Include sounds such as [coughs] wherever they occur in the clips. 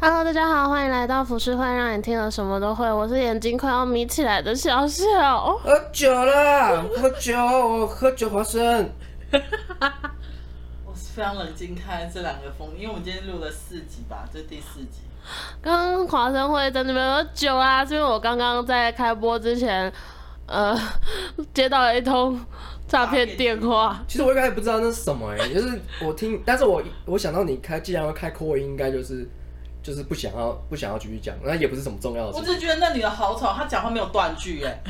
Hello，大家好，欢迎来到浮世会，让你听了什么都会。我是眼睛快要眯起来的小小。喝酒了，喝酒，我喝酒花生。[laughs] 我是非常冷静看这两个风，因为我们今天录了四集吧，这是第四集。刚刚华生会在那边喝酒啊，是因为我刚刚在开播之前，呃，接到了一通诈骗电话。其实我一开始不知道那是什么哎、欸，就是我听，但是我我想到你开，既然要开口音，应该就是。就是不想要不想要继续讲，那也不是什么重要的事。我只觉得那女的好吵，她讲话没有断句，哎，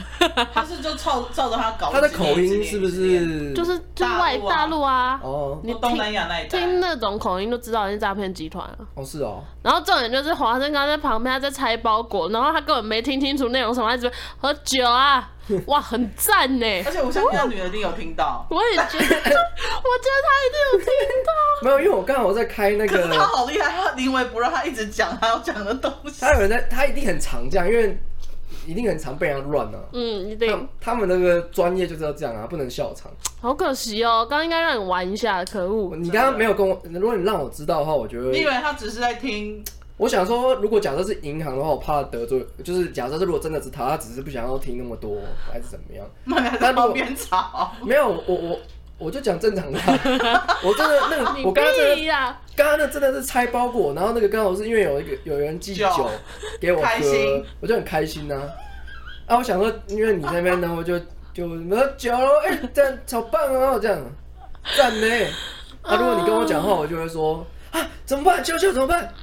她是就照照着她搞。她的口音是不是？就是就是外大陆啊，哦，你东南亚那一带听那种口音就知道你是诈骗集团了。哦，是哦。然后重点就是华生刚在旁边，他在拆包裹，然后他根本没听清楚内容什么，他一直喝酒啊。哇，很赞呢！而且我相信那女的一定有听到。我也觉得，[laughs] 我觉得她一定有听到。没有，因为我刚好在开那个。可是他好厉害，他临危不乱，他一直讲他要讲的东西。他有人在，他一定很常这样，因为一定很常被人家乱啊。嗯，一定。他们那个专业就是要这样啊，不能笑场。好可惜哦，刚刚应该让你玩一下，可恶！你刚刚没有跟我，如果你让我知道的话，我觉得。你以为他只是在听？我想说，如果假设是银行的话，我怕得罪，就是假设是如果真的是他，他只是不想要听那么多，还是怎么样？那你还在旁边吵？没有，我我我就讲正常的。我真的那个，[laughs] 我刚刚真的，刚刚那真的是拆包裹，然后那个刚好是因为有一个有人寄酒给我喝，我就很开心呐。啊，我想说，因为你那边，然后就就喝酒了，哎，这样超棒啊，这样赞呢。啊，如果你跟我讲话，我就会说啊，怎么办？秋秋怎么办？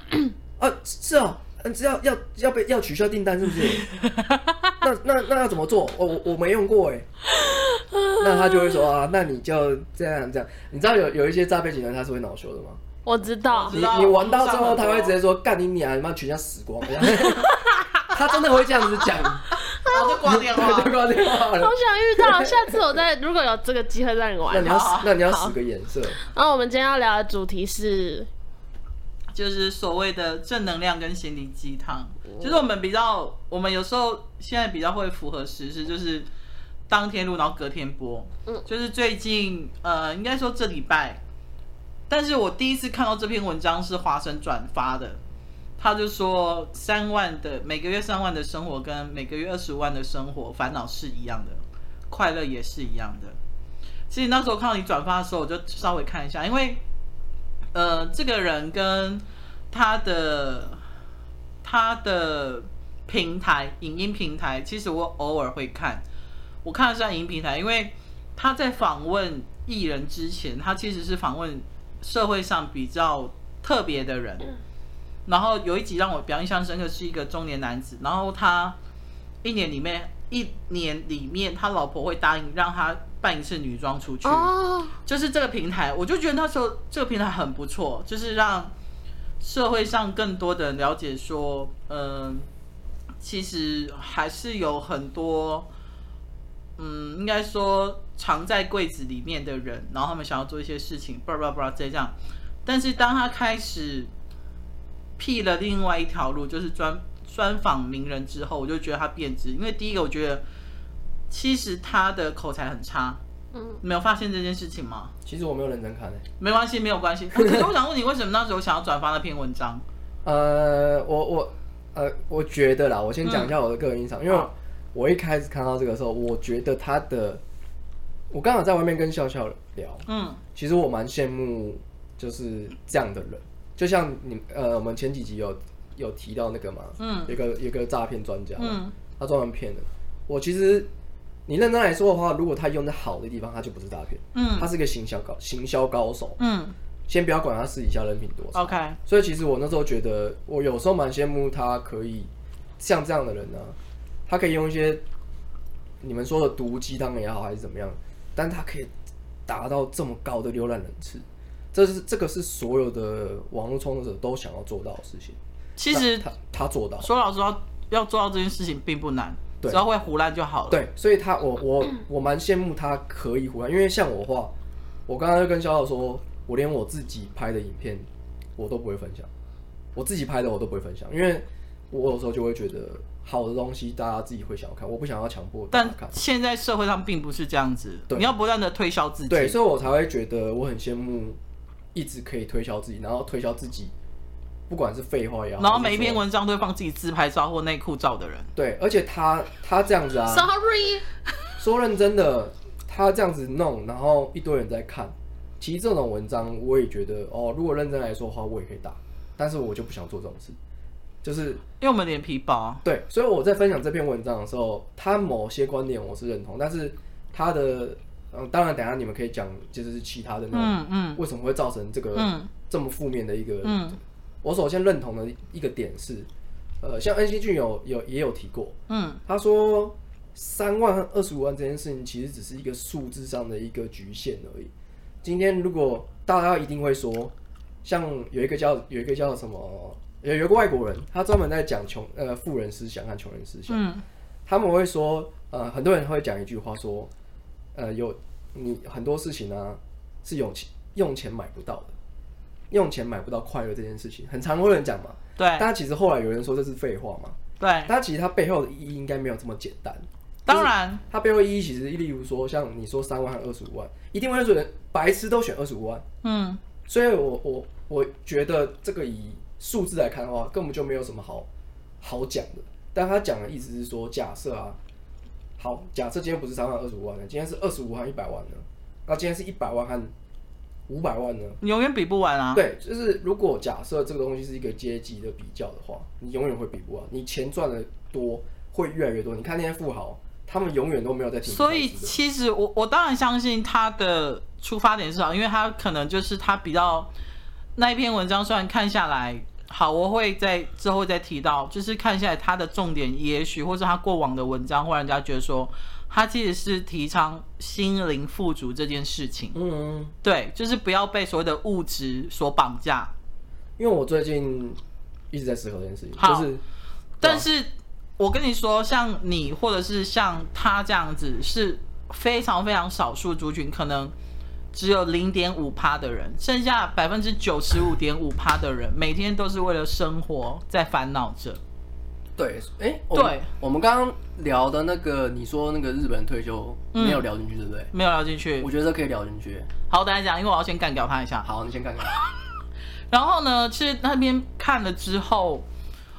啊，是啊，嗯，要要要被要取消订单是不是？[laughs] 那那那要怎么做？我我我没用过哎。那他就会说啊，那你就这样这样。你知道有有一些诈骗集团他是会恼羞的吗？我知道。你你玩到之后，他会直接说干你娘，你妈全家死光。[laughs] 他真的会这样子讲，[laughs] 然后就挂电话，就挂电话了。好想遇到，下次我再如果有这个机会让你玩。那你要那你要使个眼色。然后我们今天要聊的主题是。就是所谓的正能量跟心灵鸡汤，就是我们比较，我们有时候现在比较会符合时事，就是当天录，然后隔天播。嗯，就是最近，呃，应该说这礼拜，但是我第一次看到这篇文章是华生转发的，他就说三万的每个月三万的生活跟每个月二十万的生活烦恼是一样的，快乐也是一样的。其实那时候看到你转发的时候，我就稍微看一下，因为。呃，这个人跟他的他的平台影音平台，其实我偶尔会看。我看的是影音平台，因为他在访问艺人之前，他其实是访问社会上比较特别的人。然后有一集让我比较印象深刻，是一个中年男子，然后他一年里面一年里面，他老婆会答应让他。扮一次女装出去，oh. 就是这个平台，我就觉得那时候这个平台很不错，就是让社会上更多的人了解说，嗯、呃，其实还是有很多，嗯，应该说藏在柜子里面的人，然后他们想要做一些事情，不不不这样，但是当他开始辟了另外一条路，就是专专访名人之后，我就觉得他变质，因为第一个我觉得。其实他的口才很差，嗯，没有发现这件事情吗？其实我没有认真看诶，没关系，没有关系。[laughs] 可是我想问你，为什么那时候想要转发那篇文章？呃，我我呃，我觉得啦，我先讲一下我的个人印象，嗯、因为我一开始看到这个时候，我觉得他的，我刚好在外面跟笑笑聊，嗯，其实我蛮羡慕就是这样的人，就像你呃，我们前几集有有提到那个嘛，嗯，一个一个诈骗专家，嗯，他专门骗的，我其实。你认真来说的话，如果他用在好的地方，他就不是诈骗。嗯，他是个行销高行销高手。嗯，先不要管他私底下人品多少。OK。所以其实我那时候觉得，我有时候蛮羡慕他可以像这样的人呢、啊，他可以用一些你们说的毒鸡汤也好，还是怎么样，但他可以达到这么高的浏览人次，这是这个是所有的网络创作者都想要做到的事情。其实他他做到，说老实话，要做到这件事情并不难。只要会唬烂就好了。对，所以他我我我蛮羡慕他可以唬烂，因为像我话，我刚刚就跟小小说，我连我自己拍的影片我都不会分享，我自己拍的我都不会分享，因为我有时候就会觉得好的东西大家自己会想要看，我不想要强迫大家看。但现在社会上并不是这样子，你要不断的推销自己。对，所以我才会觉得我很羡慕一直可以推销自己，然后推销自己不管是废话也好，然后每一篇文章都会放自己自拍照或内裤照的人。对，而且他他这样子啊，Sorry，说认真的，他这样子弄，然后一堆人在看。其实这种文章我也觉得哦，如果认真来说的话，我也可以打，但是我就不想做这种事，就是因为我们脸皮薄。对，所以我在分享这篇文章的时候，他某些观点我是认同，但是他的嗯，当然等下你们可以讲，就是其他的那种，嗯嗯，为什么会造成这个这么负面的一个，嗯。我首先认同的一个点是，呃，像恩熙俊有有也有提过，嗯，他说三万和二十五万这件事情其实只是一个数字上的一个局限而已。今天如果大家一定会说，像有一个叫有一个叫什么，有有个外国人，他专门在讲穷呃富人思想和穷人思想，嗯，他们会说，呃，很多人会讲一句话说，呃，有你很多事情呢，啊，是用钱用钱买不到的。用钱买不到快乐这件事情，很常会有人讲嘛。对。但其实后来有人说这是废话嘛。对。但其实它背后的意义应该没有这么简单。当然。它背后的意义其实，例如说像你说三万和二十五万，一定会有人白痴都选二十五万。嗯。所以我我我觉得这个以数字来看的话，根本就没有什么好好讲的。但他讲的意思是说，假设啊，好，假设今天不是三万二十五万呢，今天是二十五万一百万呢，那今天是一百万和。五百万呢？你永远比不完啊！对，就是如果假设这个东西是一个阶级的比较的话，你永远会比不完。你钱赚的多，会越来越多。你看那些富豪，他们永远都没有在听。所以其实我我当然相信他的出发点是好，因为他可能就是他比较那一篇文章，虽然看下来好，我会在之后再提到，就是看下来他的重点，也许或是他过往的文章，会让人家觉得说。他其实是提倡心灵富足这件事情，嗯，对，就是不要被所谓的物质所绑架。因为我最近一直在思考这件事情，就是，但是我跟你说，像你或者是像他这样子，是非常非常少数族群，可能只有零点五趴的人，剩下百分之九十五点五趴的人，每天都是为了生活在烦恼着。对，哎、欸，对，我们刚刚聊的那个，你说那个日本退休没有聊进去，对不对？没有聊进去，我觉得可以聊进去。好，我等下讲，因为我要先干掉他一下。好，你先干掉。[laughs] 然后呢，其实那边看了之后，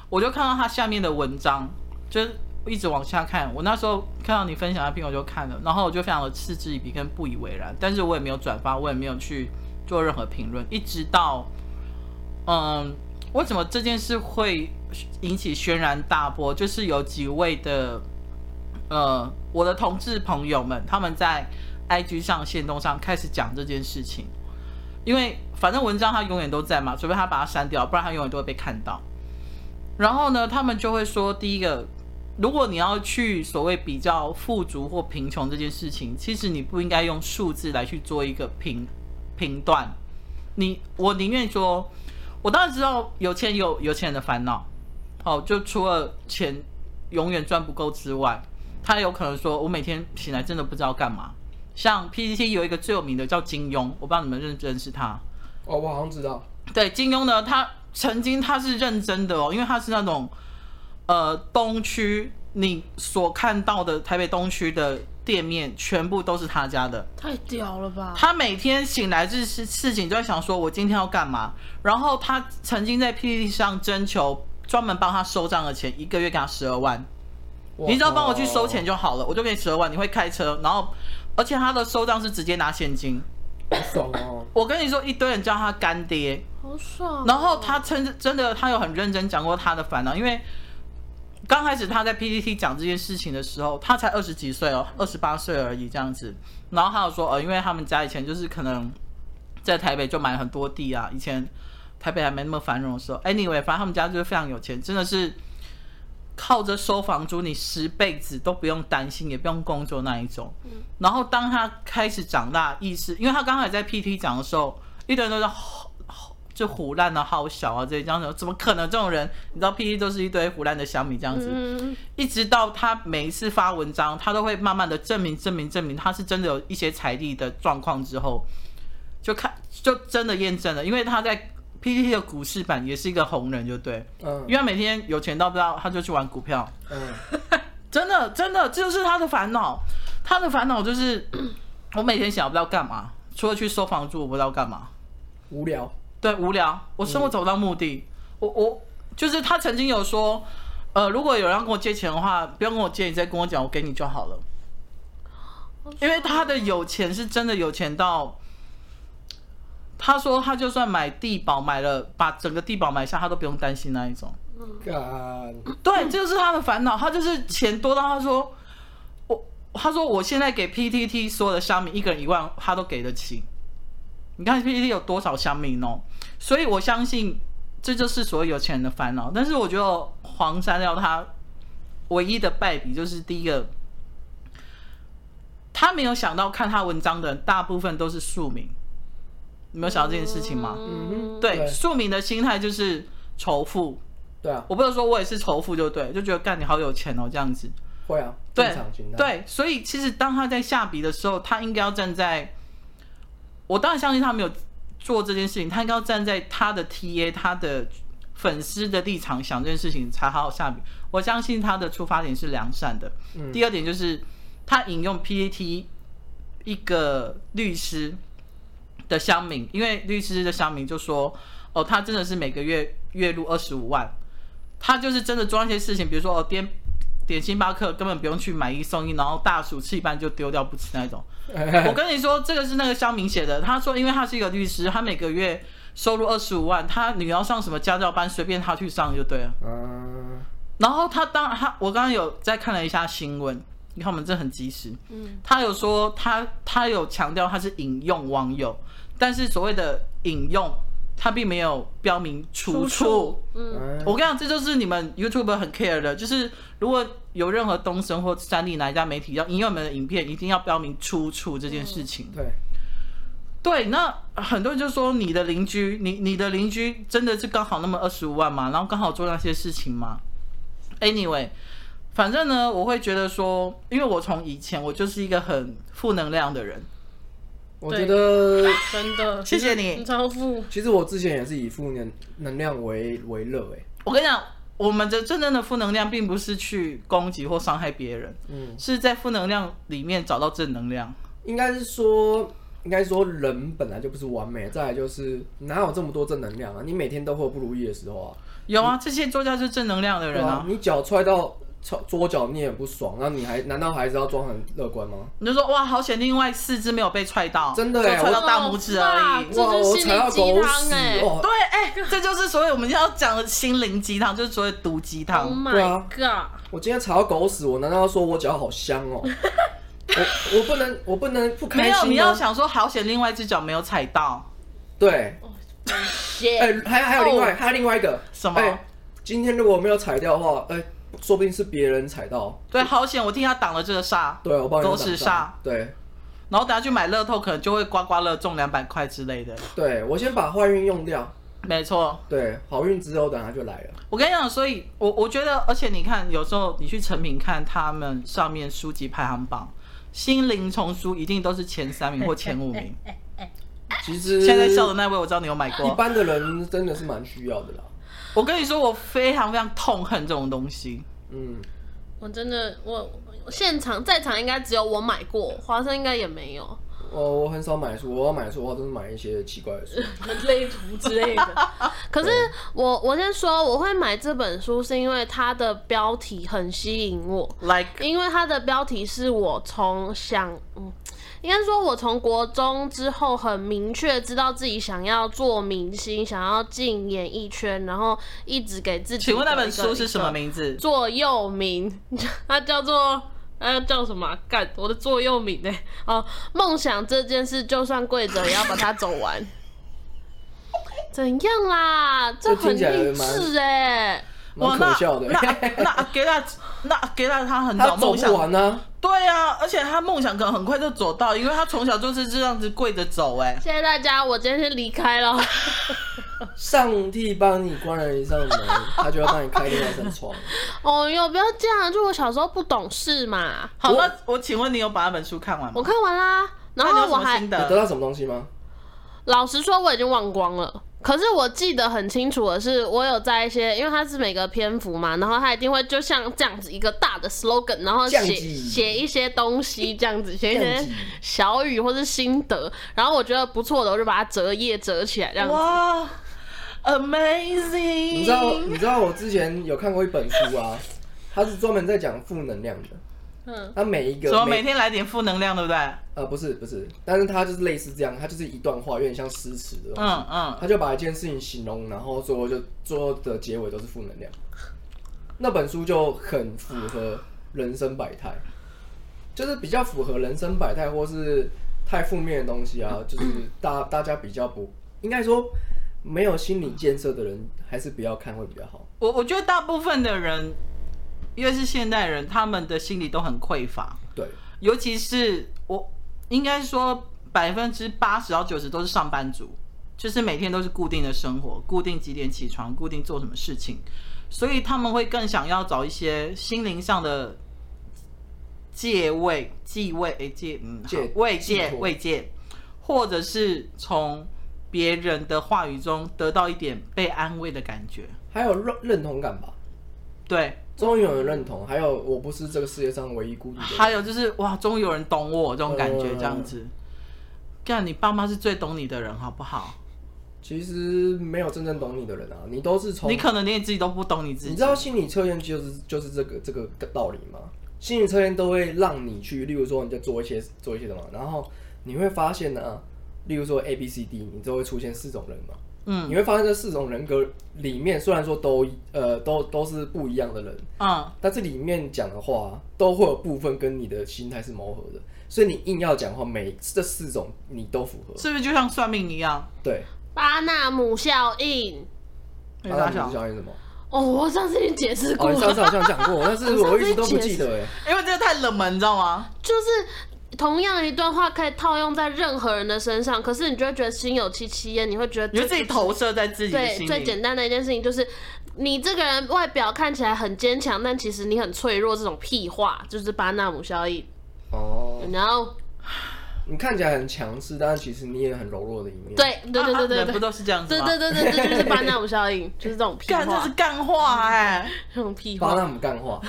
我就看到他下面的文章，就一直往下看。我那时候看到你分享的片，我就看了，然后我就非常的嗤之以鼻跟不以为然，但是我也没有转发，我也没有去做任何评论，一直到，嗯。为什么这件事会引起轩然大波？就是有几位的，呃，我的同志朋友们，他们在 IG 上、线动上开始讲这件事情。因为反正文章他永远都在嘛，除非他把它删掉，不然他永远都会被看到。然后呢，他们就会说，第一个，如果你要去所谓比较富足或贫穷这件事情，其实你不应该用数字来去做一个评评断。你，我宁愿说。我当然知道有钱有有钱人的烦恼，好，就除了钱永远赚不够之外，他有可能说，我每天醒来真的不知道干嘛。像 PPT 有一个最有名的叫金庸，我不知道你们认不认识他。哦，我好像知道。对，金庸呢，他曾经他是认真的哦，因为他是那种，呃，东区你所看到的台北东区的。店面全部都是他家的，太屌了吧！他每天醒来这事事情就在想说，我今天要干嘛？然后他曾经在 PPT 上征求专门帮他收账的钱，一个月给他十二万，你只要帮我去收钱就好了，我就给你十二万。你会开车，然后而且他的收账是直接拿现金，好爽哦！[laughs] 我跟你说，一堆人叫他干爹，好爽。然后他真真的，他有很认真讲过他的烦恼，因为。刚开始他在 PPT 讲这件事情的时候，他才二十几岁哦，二十八岁而已这样子。然后他有说，呃，因为他们家以前就是可能在台北就买了很多地啊，以前台北还没那么繁荣的时候。Anyway，反正他们家就是非常有钱，真的是靠着收房租，你十辈子都不用担心，也不用工作那一种。然后当他开始长大，意识，因为他刚才在 PTT 讲的时候，一堆人都在。就唬烂的好小啊，这些这样子怎么可能？这种人，你知道，P T 都是一堆唬烂的小米这样子。嗯、一直到他每一次发文章，他都会慢慢的证明、证明、证明，他是真的有一些财力的状况之后，就看就真的验证了，因为他在 P T 的股市版也是一个红人，就对。嗯。因为他每天有钱到不知道，他就去玩股票。嗯。[laughs] 真的，真的，这就是他的烦恼。他的烦恼就是，我每天想不知道干嘛，除了去收房租，我不知道干嘛。无聊。对，无聊，我生活走不到目的，嗯、我我就是他曾经有说，呃，如果有人要跟我借钱的话，不用跟我借，你再跟我讲，我给你就好了。因为他的有钱是真的有钱到，他说他就算买地保买了，把整个地保买下，他都不用担心那一种。干，对，这就是他的烦恼。他就是钱多到他说，我他说我现在给 PTT 所有的乡民一个人一万，他都给得起。你看 PTT 有多少乡民哦？所以我相信这就是所有有钱人的烦恼。但是我觉得黄山料他唯一的败笔就是第一个，他没有想到看他文章的人大部分都是庶民。你没有想到这件事情吗？嗯哼，对，庶民的心态就是仇富。对啊，我不能说我也是仇富，就对，就觉得干你好有钱哦，这样子。会啊，对。对，所以其实当他在下笔的时候，他应该要站在，我当然相信他没有做这件事情，他应该要站在他的 TA、他的粉丝的立场想这件事情才好好下笔。我相信他的出发点是良善的。嗯。第二点就是他引用 P A T 一个律师的乡民，因为律师的乡民就说，哦，他真的是每个月月入二十五万。他就是真的做那些事情，比如说哦，点点星巴克根本不用去买一送一，然后大薯吃一半就丢掉不吃那种。[laughs] 我跟你说，这个是那个乡民写的。他说，因为他是一个律师，他每个月收入二十五万，他女儿上什么家教班，随便他去上就对了。嗯。然后他当他我刚刚有再看了一下新闻，你看我们这很及时。嗯。他有说他他有强调他是引用网友，但是所谓的引用。它并没有标明出处。嗯，我跟你讲，这就是你们 YouTube 很 care 的，就是如果有任何东森或三立哪一家媒体要引用你们的影片，一定要标明出处这件事情。对，对，那很多人就说你的邻居，你你的邻居真的是刚好那么二十五万吗？然后刚好做那些事情吗？Anyway，反正呢，我会觉得说，因为我从以前我就是一个很负能量的人。我觉得真的，[laughs] 谢谢你，超富。其实我之前也是以负能能量为为乐哎。我跟你讲，我们的真正的负能量并不是去攻击或伤害别人，嗯，是在负能量里面找到正能量。应该是说，应该说人本来就不是完美，再来就是哪有这么多正能量啊？你每天都会有不如意的时候啊。有啊，这些作家是正能量的人啊。你脚踹到。桌脚你也不爽，那你还难道还是要装很乐观吗？你就说哇，好险，另外四只没有被踹到，真的哎，踹到大拇指而已。哇，我踩到狗屎哦！对，哎，这就是所谓我们要讲的心灵鸡汤，就是所谓毒鸡汤。Oh my god！我今天踩到狗屎，我难道要说我脚好香哦？[laughs] 我我不能，我不能不开心。没有，你要想说好险，另外一只脚没有踩到。对。哎，还还有另外，还有另外一个什么？今天如果没有踩掉的话，哎。说不定是别人踩到，对，好险！我替他挡了这个煞，对，我帮你挡。狗屎煞，对。然后等下去买乐透，可能就会刮刮乐中两百块之类的。对，我先把坏运用掉，没错。对，好运之后等下就来了。我跟你讲，所以我我觉得，而且你看，有时候你去成品看他们上面书籍排行榜，心灵丛书一定都是前三名或前五名。[laughs] 其实现在笑的那位，我知道你有买过。一般的人真的是蛮需要的啦。我跟你说，我非常非常痛恨这种东西。嗯，我真的，我现场在场应该只有我买过，华生应该也没有。哦，我很少买书，我要买书的话都是买一些奇怪的书，人 [laughs] 类图之类的。[laughs] 可是我我先说，我会买这本书是因为它的标题很吸引我，like，因为它的标题是我从想嗯。应该说，我从国中之后很明确知道自己想要做明星，想要进演艺圈，然后一直给自己。请问那本书是什么名字？座右铭，[laughs] 它叫做呃叫什么？干我的座右铭呢？哦，梦想这件事，就算跪着也要把它走完。[laughs] 怎样啦？这很励志哎。蛮可笑的。那那给他那给他他很早梦想呢？对啊，而且他梦想可能很快就走到，因为他从小就是这样子跪着走。哎，谢谢大家，我今天先离开了。[laughs] 上帝帮你关了一扇门，他就要帮你开另外一扇窗。[laughs] 哦哟，不要这样，就我小时候不懂事嘛。好，那我请问你有把那本书看完吗？我看完啦，然后我还你得到什么东西吗？老实说，我已经忘光了。可是我记得很清楚的是，我有在一些，因为它是每个篇幅嘛，然后它一定会就像这样子一个大的 slogan，然后写写一些东西，这样子写一些小语或是心得，然后我觉得不错的，我就把它折页折起来这样子。哇，Amazing！你知道你知道我之前有看过一本书啊，它是专门在讲负能量的。嗯，他每一个什么每天来点负能量，对不对？呃，不是不是，但是他就是类似这样，他就是一段话，有点像诗词的东西。嗯嗯，他就把一件事情形容，然后最后就最后的结尾都是负能量。那本书就很符合人生百态，就是比较符合人生百态，或是太负面的东西啊，[coughs] 就是大大家比较不应该说没有心理建设的人，还是不要看会比较好。我我觉得大部分的人。因为是现代人，他们的心理都很匮乏。对，尤其是我应该说百分之八十到九十都是上班族，就是每天都是固定的生活，固定几点起床，固定做什么事情，所以他们会更想要找一些心灵上的借位、寄慰、诶借嗯慰藉、慰藉，或者是从别人的话语中得到一点被安慰的感觉，还有认认同感吧？对。终于有人认同，还有我不是这个世界上唯一孤独的人。还有就是哇，终于有人懂我这种感觉，这样子。这样、嗯、你爸妈是最懂你的人，好不好？其实没有真正懂你的人啊，你都是从你可能连你自己都不懂你自己。你知道心理测验就是就是这个这个道理吗？心理测验都会让你去，例如说你在做一些做一些什么，然后你会发现呢、啊，例如说 A B C D，你就会出现四种人嘛。嗯，你会发现这四种人格里面，虽然说都呃都都是不一样的人，嗯，但这里面讲的话都会有部分跟你的心态是磨合的，所以你硬要讲的话，每这四种你都符合，是不是就像算命一样？对，巴纳姆效应。巴纳姆效应什么？哦，我上次已经解释过了，哦，上次好像讲过，但是我一直都不记得 [laughs] 哎，因为这个太冷门，你知道吗？就是。同样一段话可以套用在任何人的身上，可是你就会觉得心有戚戚焉，你会觉得你就自己投射在自己。对，最简单的一件事情就是，你这个人外表看起来很坚强，但其实你很脆弱。这种屁话就是巴纳姆效应。哦。然后你看起来很强势，但是其实你也很柔弱的一面。对对对对对，不都是这样子对对对对，这就是巴纳姆效应，[laughs] 就是这种屁话。干，这是干话哎，[laughs] 这种屁话。巴纳姆干话。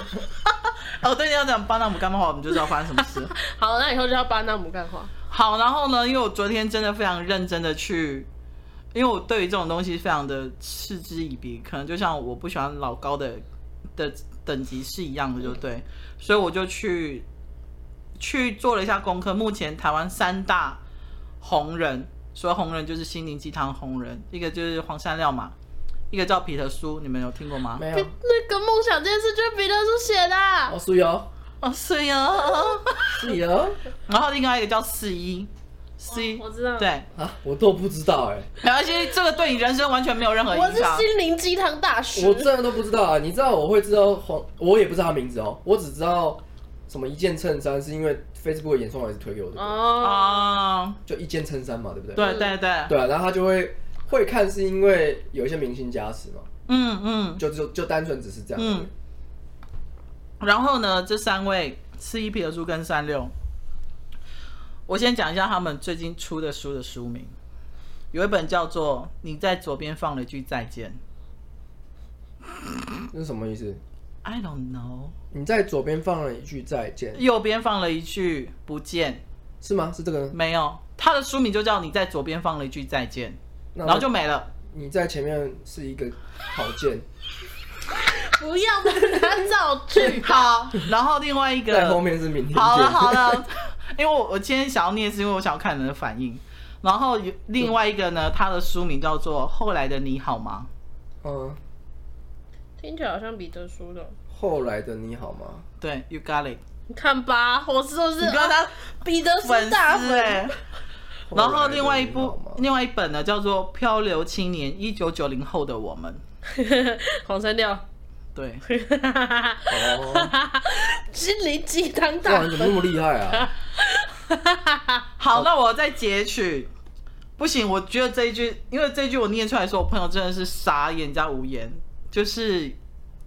[laughs] 哦，对，你要讲巴纳姆干话，我们就知道发生什么事。好，那以后就叫巴纳姆干话。好，然后呢，因为我昨天真的非常认真的去，因为我对于这种东西非常的嗤之以鼻，可能就像我不喜欢老高的的等级是一样的，就对，所以我就去去做了一下功课。目前台湾三大红人，所谓红人就是心灵鸡汤红人，一个就是黄山料嘛。一个叫彼得叔，你们有听过吗？没有。那个梦想这件事就是彼得苏写的。哦，是哟，哦，是哟，是哟。然后另外一个叫四一，C，我知道。对啊，我都不知道哎。没关系，这个对你人生完全没有任何影响。我是心灵鸡汤大师。我真的都不知道啊！你知道我会知道黄，我也不知道他名字哦，我只知道什么一件衬衫，是因为 Facebook 的演算法是推给我的。哦。就一件衬衫嘛，对不对？对对对。对啊，然后他就会。会看是因为有一些明星加持嘛，嗯嗯，就就就单纯只是这样。嗯。然后呢，这三位四一、彼得苏跟三六，我先讲一下他们最近出的书的书名，有一本叫做《你在左边放了一句再见》，这是什么意思？I don't know。你在左边放了一句再见，右边放了一句不见，是吗？是这个？没有，他的书名就叫《你在左边放了一句再见》。然后就没了。你在前面是一个好剑，[laughs] 不要把它造句。[laughs] 好，然后另外一个在后面是明天。好了好了，[laughs] 因为我我今天想要念，是因为我想要看人的反应。然后另外一个呢，他的书名叫做《后来的你好吗》。嗯，听起来好像彼得苏的。后来的你好吗？对，You got it。你看吧，我说是，你跟他彼得苏大粉。然后另外一部，另外一本呢，叫做《漂流青年：一九九零后的我们》。[laughs] 黄山料。对。哦。心灵鸡汤大。哇，你怎么那么厉害啊？[laughs] 好，那我再截取。不行，我觉得这一句，因为这一句我念出来的时候，我朋友真的是傻眼加无言。就是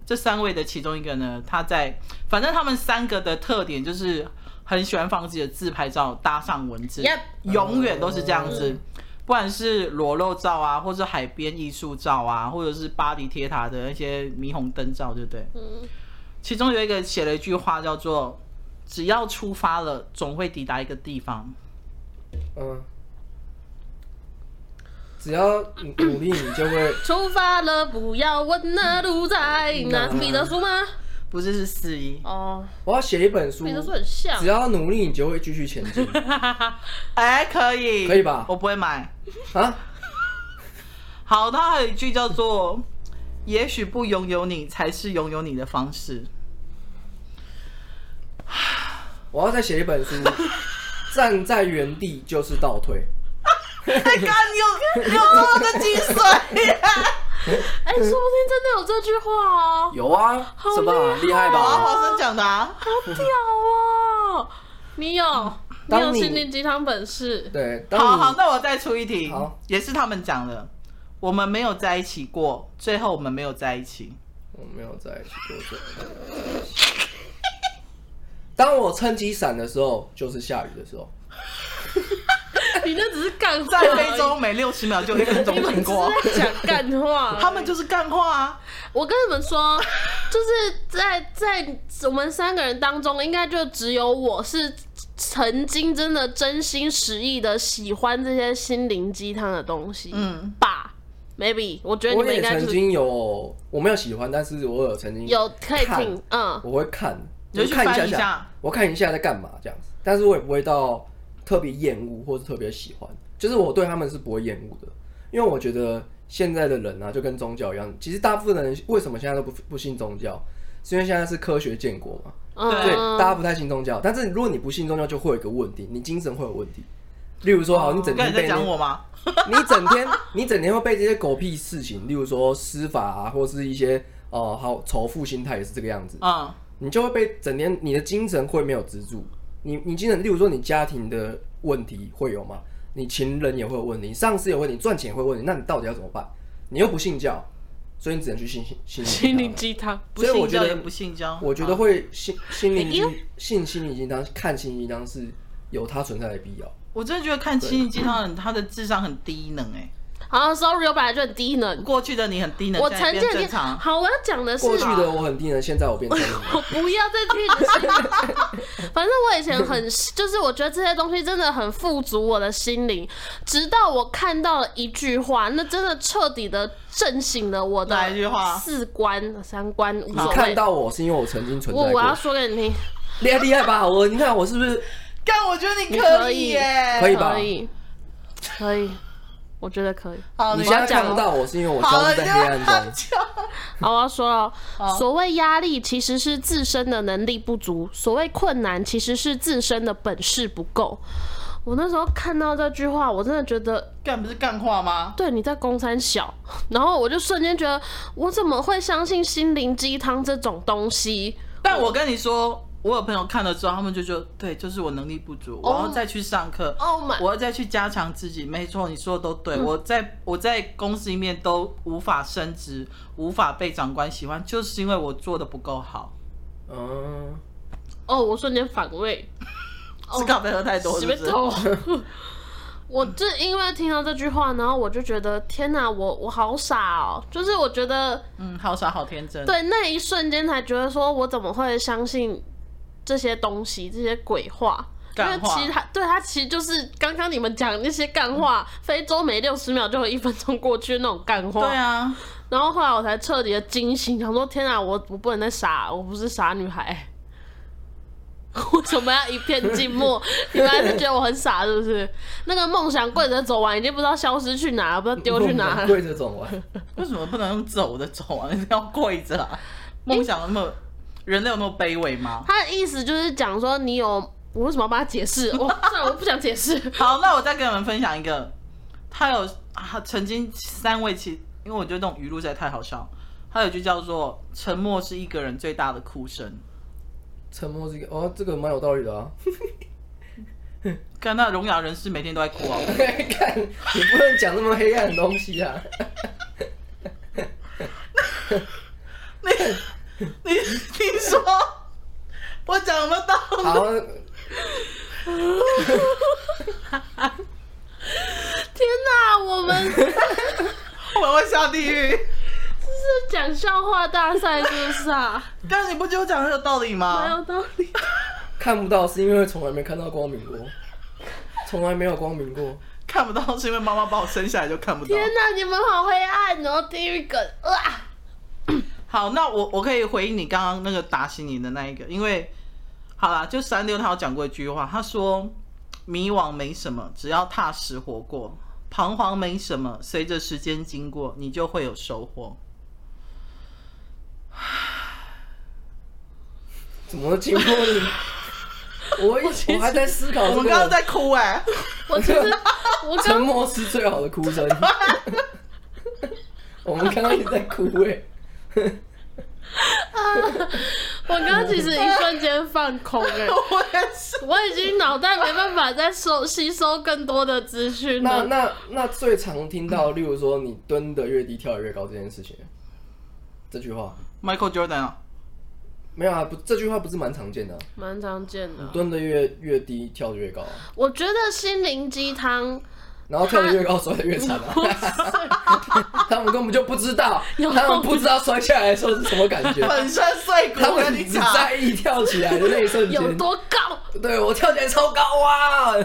这三位的其中一个呢，他在，反正他们三个的特点就是。很喜欢放自己的自拍照搭上文字，Yep. 永远都是这样子，不管是裸露照啊，或者海边艺术照啊，或者是巴黎铁塔的那些霓虹灯照，对不对？嗯。其中有一个写了一句话，叫做“只要出发了，总会抵达一个地方。”嗯。只要努力，你就会 [coughs] 出发了，不要问那路在哪。彼得书吗？不是，是四一哦。我要写一本书，彼得书很像。只要努力，你就会继续前进。[laughs] 哎，可以，可以吧？我不会买啊。[laughs] 好，他还有一句叫做“也许不拥有你，才是拥有你的方式”。我要再写一本书，[laughs] 站在原地就是倒退。哎哥，你有你有这么的精髓呀？哎，说不定真的有这句话哦。[laughs] 有啊，好什么厉害吧？华生讲的，啊好屌哦！你有，你有心灵鸡汤本事。对，好好，那我再出一题，也是他们讲的。我们没有在一起过，最后我们没有在一起。我们没有在一起过，最后没有在一起。当我撑起伞的时候，就是下雨的时候。你那只是干话，在非洲每六十秒就一分钟经过。讲干话，[laughs] 他们就是干话啊！我跟你们说，就是在在我们三个人当中，应该就只有我是曾经真的真心实意的喜欢这些心灵鸡汤的东西。嗯，吧，maybe 我觉得你们应该、就是、曾经有，我没有喜欢，但是我有曾经有可以听，嗯，我会看，就看一下下，我看一下在干嘛这样子，但是我也不会到。特别厌恶或是特别喜欢，就是我对他们是不会厌恶的，因为我觉得现在的人啊，就跟宗教一样，其实大部分的人为什么现在都不不信宗教，是因为现在是科学建国嘛，对，大家不太信宗教。但是如果你不信宗教，就会有一个问题，你精神会有问题。例如说，好，你整天被讲我吗？[laughs] 你整天你整天会被这些狗屁事情，例如说司法啊，或是一些哦、呃，好仇富心态也是这个样子啊，你就会被整天你的精神会没有支柱。你你今天，例如说你家庭的问题会有吗？你情人也会有问题，上司有问题，赚钱也会有问题，那你到底要怎么办？你又不信教，所以你只能去信信心灵鸡汤。所以我觉得不信教，我觉得会信心灵鸡信心灵鸡汤，看心灵鸡汤是有它存在的必要。我真的觉得看心灵鸡汤的人，他的智商很低能哎、欸。好，sorry，我本来就很低能。过去的你很低能，我曾经很低能。好，我要讲的是过去的我很低能，现在我变成 [laughs] 我不要再去。[laughs] 反正我以前很，就是我觉得这些东西真的很富足我的心灵，直到我看到了一句话，那真的彻底的震醒了我的四观、三观。你看到我是因为我曾经存在过。我要说给你听，厉害厉害吧？我你看我是不是？但，我觉得你可以耶，可以吧？可以，可以。我觉得可以。好，你现在看不到我是因为我装在黑暗中。[laughs] [laughs] 好，我要说了，所谓压力其实是自身的能力不足，所谓困难其实是自身的本事不够。我那时候看到这句话，我真的觉得干不是干话吗？对，你在公三小，然后我就瞬间觉得，我怎么会相信心灵鸡汤这种东西？但我跟你说。我有朋友看了之后，他们就说：“对，就是我能力不足，我要再去上课，oh, oh、我要再去加强自己。”没错，你说的都对。嗯、我在我在公司里面都无法升职，无法被长官喜欢，就是因为我做的不够好。嗯，哦，oh, 我瞬间反胃，[laughs] 是咖啡喝太多是不是？[laughs] 我就因为听到这句话，然后我就觉得天哪，我我好傻哦！就是我觉得，嗯，好傻，好天真。对，那一瞬间才觉得说，我怎么会相信？这些东西，这些鬼话，因为其实他对他其实就是刚刚你们讲那些干话，嗯、非洲每六十秒就有一分钟过去那种干话。对啊，然后后来我才彻底的惊醒，想说天啊，我我不能再傻，我不是傻女孩，[laughs] 为什么要一片静默？[laughs] 你们还是觉得我很傻是不是？那个梦想跪着走完，已经不知道消失去哪了，不知道丢去哪了。跪着走完，[laughs] 为什么不能用走的走完？你要跪着啊？梦想那么。欸人类有那么卑微吗？他的意思就是讲说，你有我为什么要帮他解释？[laughs] 我算了，我不想解释。好，那我再跟你们分享一个，他有啊，曾经三位其，因为我觉得这种语录实在太好笑。他有句叫做“沉默是一个人最大的哭声”。沉默是一个哦，这个蛮有道理的啊。[laughs] 看那聋哑人士每天都在哭啊！[laughs] 看，你不能讲那么黑暗的东西啊！[laughs] 你。你听说我讲了道理？好，[laughs] 天哪，我们 [laughs] 我们会下地狱！这是讲笑话大赛，是不是啊？刚刚你不觉得我讲很有道理吗？没有道理。看不到是因为从来没看到光明过，从来没有光明过。看不到，是因为妈妈把我生下来就看不到。天哪，你们好黑暗哦！地狱梗啊！好，那我我可以回应你刚刚那个打醒你的那一个，因为好啦，就三六他有讲过一句话，他说迷惘没什么，只要踏实活过；彷徨没什么，随着时间经过，你就会有收获。[sighs] 怎么经过你？[laughs] 我我还在思考，我们刚刚在哭哎、欸，我其实我 [laughs] 沉默是最好的哭声。[laughs] 我们刚刚一直在哭哎、欸。[laughs] 我刚刚其实一瞬间放空哎、欸，[laughs] 我也是，我已经脑袋没办法再收吸收更多的资讯了。那那那最常听到，例如说你蹲的越低，跳的越高这件事情，这句话，Michael Jordan 啊。没有啊，不，这句话不是蛮常见的、啊，蛮常见的。蹲的越越低，跳的越高、啊。我觉得心灵鸡汤，然后跳得越高，摔得越惨啊！[laughs] 他们根本就不知道，他们不知道摔下来的时候是什么感觉，粉身碎骨。他们只在意跳起来的那一瞬间有多高。对，我跳起来超高啊！[laughs]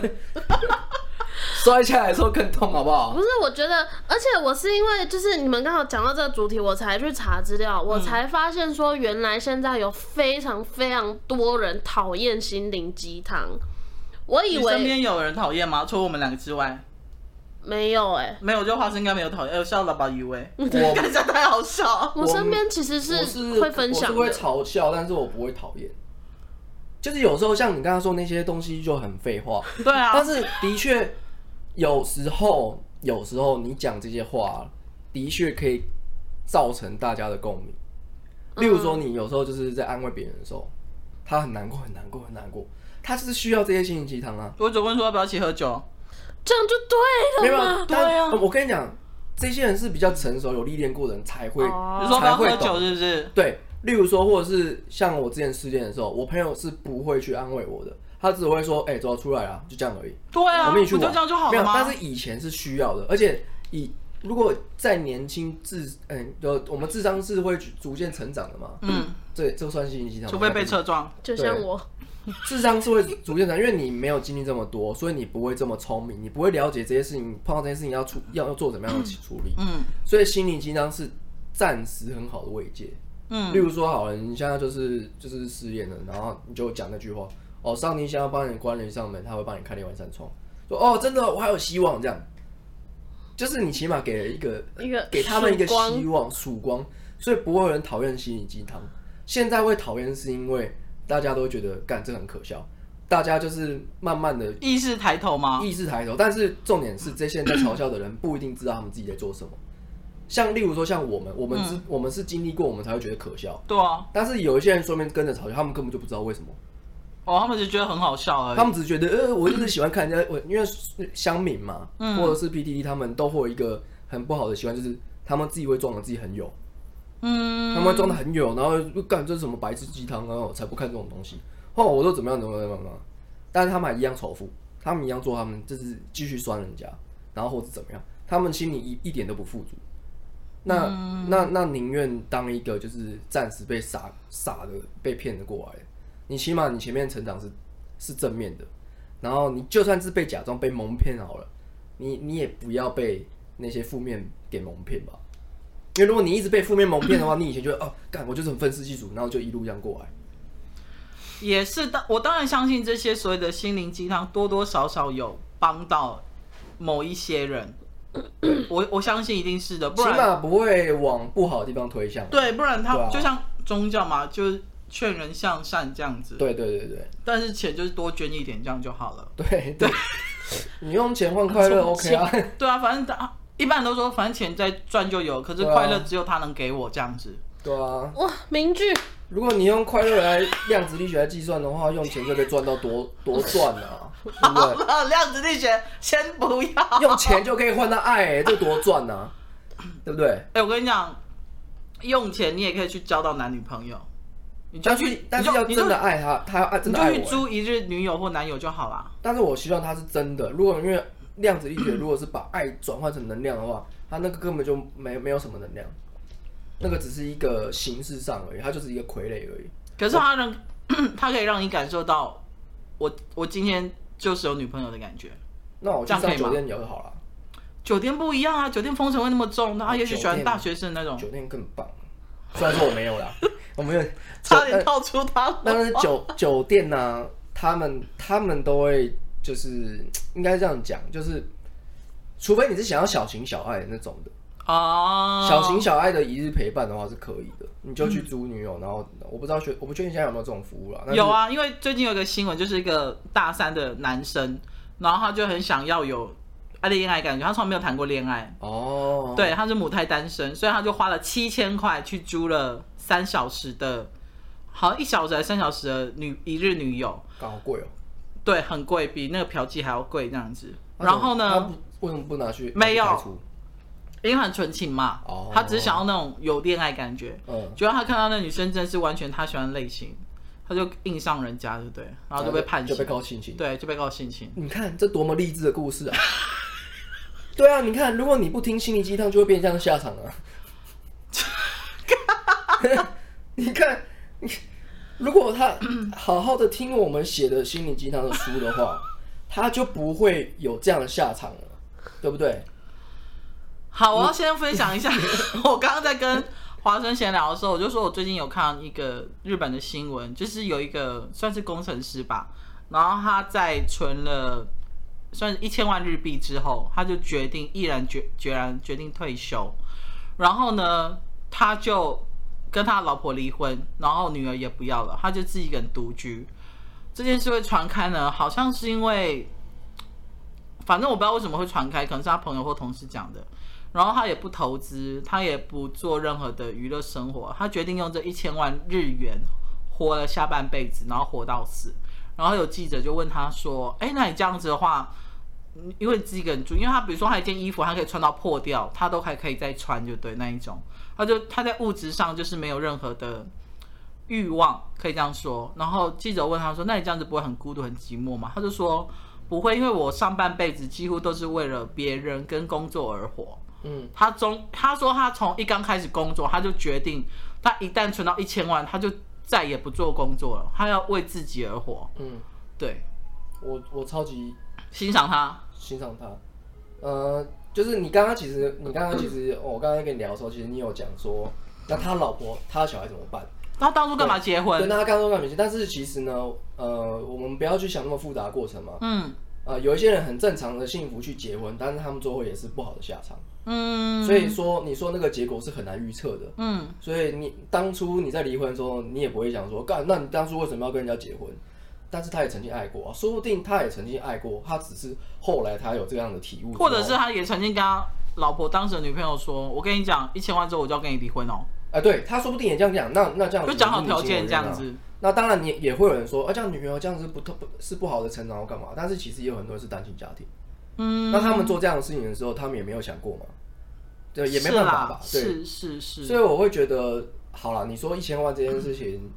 摔下来的时候更痛，好不好？不是，我觉得，而且我是因为就是你们刚好讲到这个主题，我才去查资料，我才发现说，原来现在有非常非常多人讨厌心灵鸡汤。我以为身边有人讨厌吗？除了我们两个之外，没有哎、欸，没有，就花生应该没有讨厌，有笑到把鱼尾，我感觉 [laughs] 太好笑。我身边其实是会分享，我是会嘲笑，但是我不会讨厌。就是有时候像你刚刚说那些东西就很废话，对啊，但是的确。有时候，有时候你讲这些话，的确可以造成大家的共鸣。例如说，你有时候就是在安慰别人的时候，他很难过，很难过，很难过，他就是需要这些心灵鸡汤啊。我总问说要不要一起喝酒，这样就对了嘛？对啊。我跟你讲，这些人是比较成熟、有历练过的人才会，你说不要喝酒是不是？对。例如说，或者是像我之前失恋的时候，我朋友是不会去安慰我的。他只会说：“哎、欸，走出来啊，就这样而已。”对啊，我们一起玩，就这样就好了吗？没有，但是以前是需要的，而且以如果在年轻智，嗯，就我们智商是会逐渐成长的嘛。嗯，对，这算心灵鸡汤。除非被车撞，就像我，[laughs] 智商是会逐渐成长，因为你没有经历这么多，所以你不会这么聪明，你不会了解这些事情，碰到这些事情要处要要做怎么样的处理。嗯，所以心灵鸡汤是暂时很好的慰藉。嗯，例如说，好了，你现在就是就是失恋了，然后你就讲那句话。哦，上帝想要帮你关了一扇门，他会帮你开另外一扇窗。说哦，真的，我还有希望，这样，就是你起码给了一个 [laughs] 一个给他们一个希望曙光，所以不会有人讨厌心灵鸡汤。现在会讨厌是因为大家都觉得干这很可笑，大家就是慢慢的意识抬头吗？意识抬头，但是重点是这些人在嘲笑的人不一定知道他们自己在做什么。像例如说，像我们，我们是，我们是经历过，我们才会觉得可笑。对啊，但是有一些人说明跟着嘲笑，他们根本就不知道为什么。哦，他们就觉得很好笑而已。他们只是觉得，呃，我就是喜欢看人家，我因为乡民嘛，嗯、或者是 PTT，他们都会有一个很不好的习惯，就是他们自己会装的自己很有，嗯，他们会装的很有，然后干这是什么白痴鸡汤，然后我才不看这种东西。后来我说怎么样怎么样怎么样，但是他们还一样仇富，他们一样做，他们就是继续酸人家，然后或者怎么样，他们心里一一点都不富足。那、嗯、那那宁愿当一个就是暂时被傻傻的被骗的过来。你起码你前面成长是是正面的，然后你就算是被假装被蒙骗好了，你你也不要被那些负面给蒙骗吧，因为如果你一直被负面蒙骗的话，你以前就会哦干我就是很愤世嫉俗，然后就一路这样过来。也是当，我当然相信这些所谓的心灵鸡汤多多少少有帮到某一些人，[coughs] 我我相信一定是的，不然起码不会往不好的地方推向。对，不然他就像宗教嘛，就是。劝人向善这样子，对对对对，但是钱就是多捐一点这样就好了。对对，[laughs] 你用钱换快乐 OK 啊？对啊，反正他一般人都说，反正钱再赚就有，可是快乐只有他能给我这样子。对啊，哇，名句。如果你用快乐来量子力学来计算的话，用钱就可以赚到多 [laughs] 多赚啊，对不对？量子力学先不要，用钱就可以换到爱，欸，这多赚啊，对不对？哎，我跟你讲，用钱你也可以去交到男女朋友。你就去，但是要真的爱他，他要爱真的爱我。你就去租一日女友或男友就好了。但是我希望他是真的。如果因为量子力学，[clears throat] 如果是把爱转换成能量的话，他那个根本就没没有什么能量，那个只是一个形式上而已，它就是一个傀儡而已。可是他能，[clears throat] 他可以让你感受到我，我我今天就是有女朋友的感觉。那我去上酒店聊就好了。酒店不一样啊，酒店风尘味那么重，他也许喜欢大学生那种。酒店更棒，虽然说我没有啦，[laughs] 我没有，差点套出他。但是酒酒店呢、啊，他们他们都会就是应该这样讲，就是除非你是想要小情小爱的那种的哦，小情小爱的一日陪伴的话是可以的，你就去租女友，然后我不知道学我不确定现在有没有这种服务啦。有啊，因为最近有个新闻，就是一个大三的男生，然后他就很想要有。他的恋爱感觉，他从来没有谈过恋爱哦。Oh. 对，他是母胎单身，所以他就花了七千块去租了三小时的，好像一小时还是三小时的女一日女友，好贵哦。对，很贵，比那个嫖妓还要贵这样子。然后呢？他为什么不拿去？没有，因为很纯情嘛。哦。Oh. 他只是想要那种有恋爱感觉。嗯。结果他看到那女生真的是完全他喜欢的类型，他就硬上人家，对不对？然后就被判刑，就被告性侵。对，就被告性侵。你看这多么励志的故事啊！[laughs] 对啊，你看，如果你不听心灵鸡汤，就会变成这样下场啊！[laughs] [laughs] 你看，你如果他好好的听我们写的心灵鸡汤的书的话，[laughs] 他就不会有这样的下场了，对不对？好，我要先分享一下，[laughs] 我刚刚在跟华生闲聊的时候，我就说我最近有看一个日本的新闻，就是有一个算是工程师吧，然后他在存了。算是一千万日币之后，他就决定毅然决决然决定退休，然后呢，他就跟他老婆离婚，然后女儿也不要了，他就自己一个人独居。这件事会传开呢，好像是因为，反正我不知道为什么会传开，可能是他朋友或同事讲的。然后他也不投资，他也不做任何的娱乐生活，他决定用这一千万日元活了下半辈子，然后活到死。然后有记者就问他说：“哎，那你这样子的话？”因为自己一个人住，因为他比如说他一件衣服，他可以穿到破掉，他都还可以再穿，就对那一种。他就他在物质上就是没有任何的欲望，可以这样说。然后记者问他说：“那你这样子不会很孤独、很寂寞吗？”他就说：“不会，因为我上半辈子几乎都是为了别人跟工作而活。”嗯，他从他说他从一刚开始工作，他就决定，他一旦存到一千万，他就再也不做工作了，他要为自己而活。嗯，对，我我超级。欣赏他，欣赏他，呃，就是你刚刚其实，你刚刚其实，我刚刚跟你聊的时候，其实你有讲说，那他老婆，他的小孩怎么办？他当初干嘛结婚？对，那他刚刚干嘛结婚？但是其实呢，呃，我们不要去想那么复杂的过程嘛。嗯。呃，有一些人很正常的幸福去结婚，但是他们最后也是不好的下场。嗯。所以说，你说那个结果是很难预测的。嗯。所以你当初你在离婚的时候，你也不会想说，干，那你当初为什么要跟人家结婚？但是他也曾经爱过啊，说不定他也曾经爱过，他只是后来他有这样的体悟，或者是他也曾经跟他老婆当时的女朋友说：“我跟你讲，一千万之后我就要跟你离婚哦。”哎，对，他说不定也这样讲，那那这样就讲好条件这样子。那当然你也会有人说，啊，这样女朋友这样子不不是不好的成长要干嘛？但是其实也有很多人是单亲家庭，嗯，那他们做这样的事情的时候，他们也没有想过嘛，对，也没办法吧？对，是是是。所以我会觉得，好了，你说一千万这件事情。嗯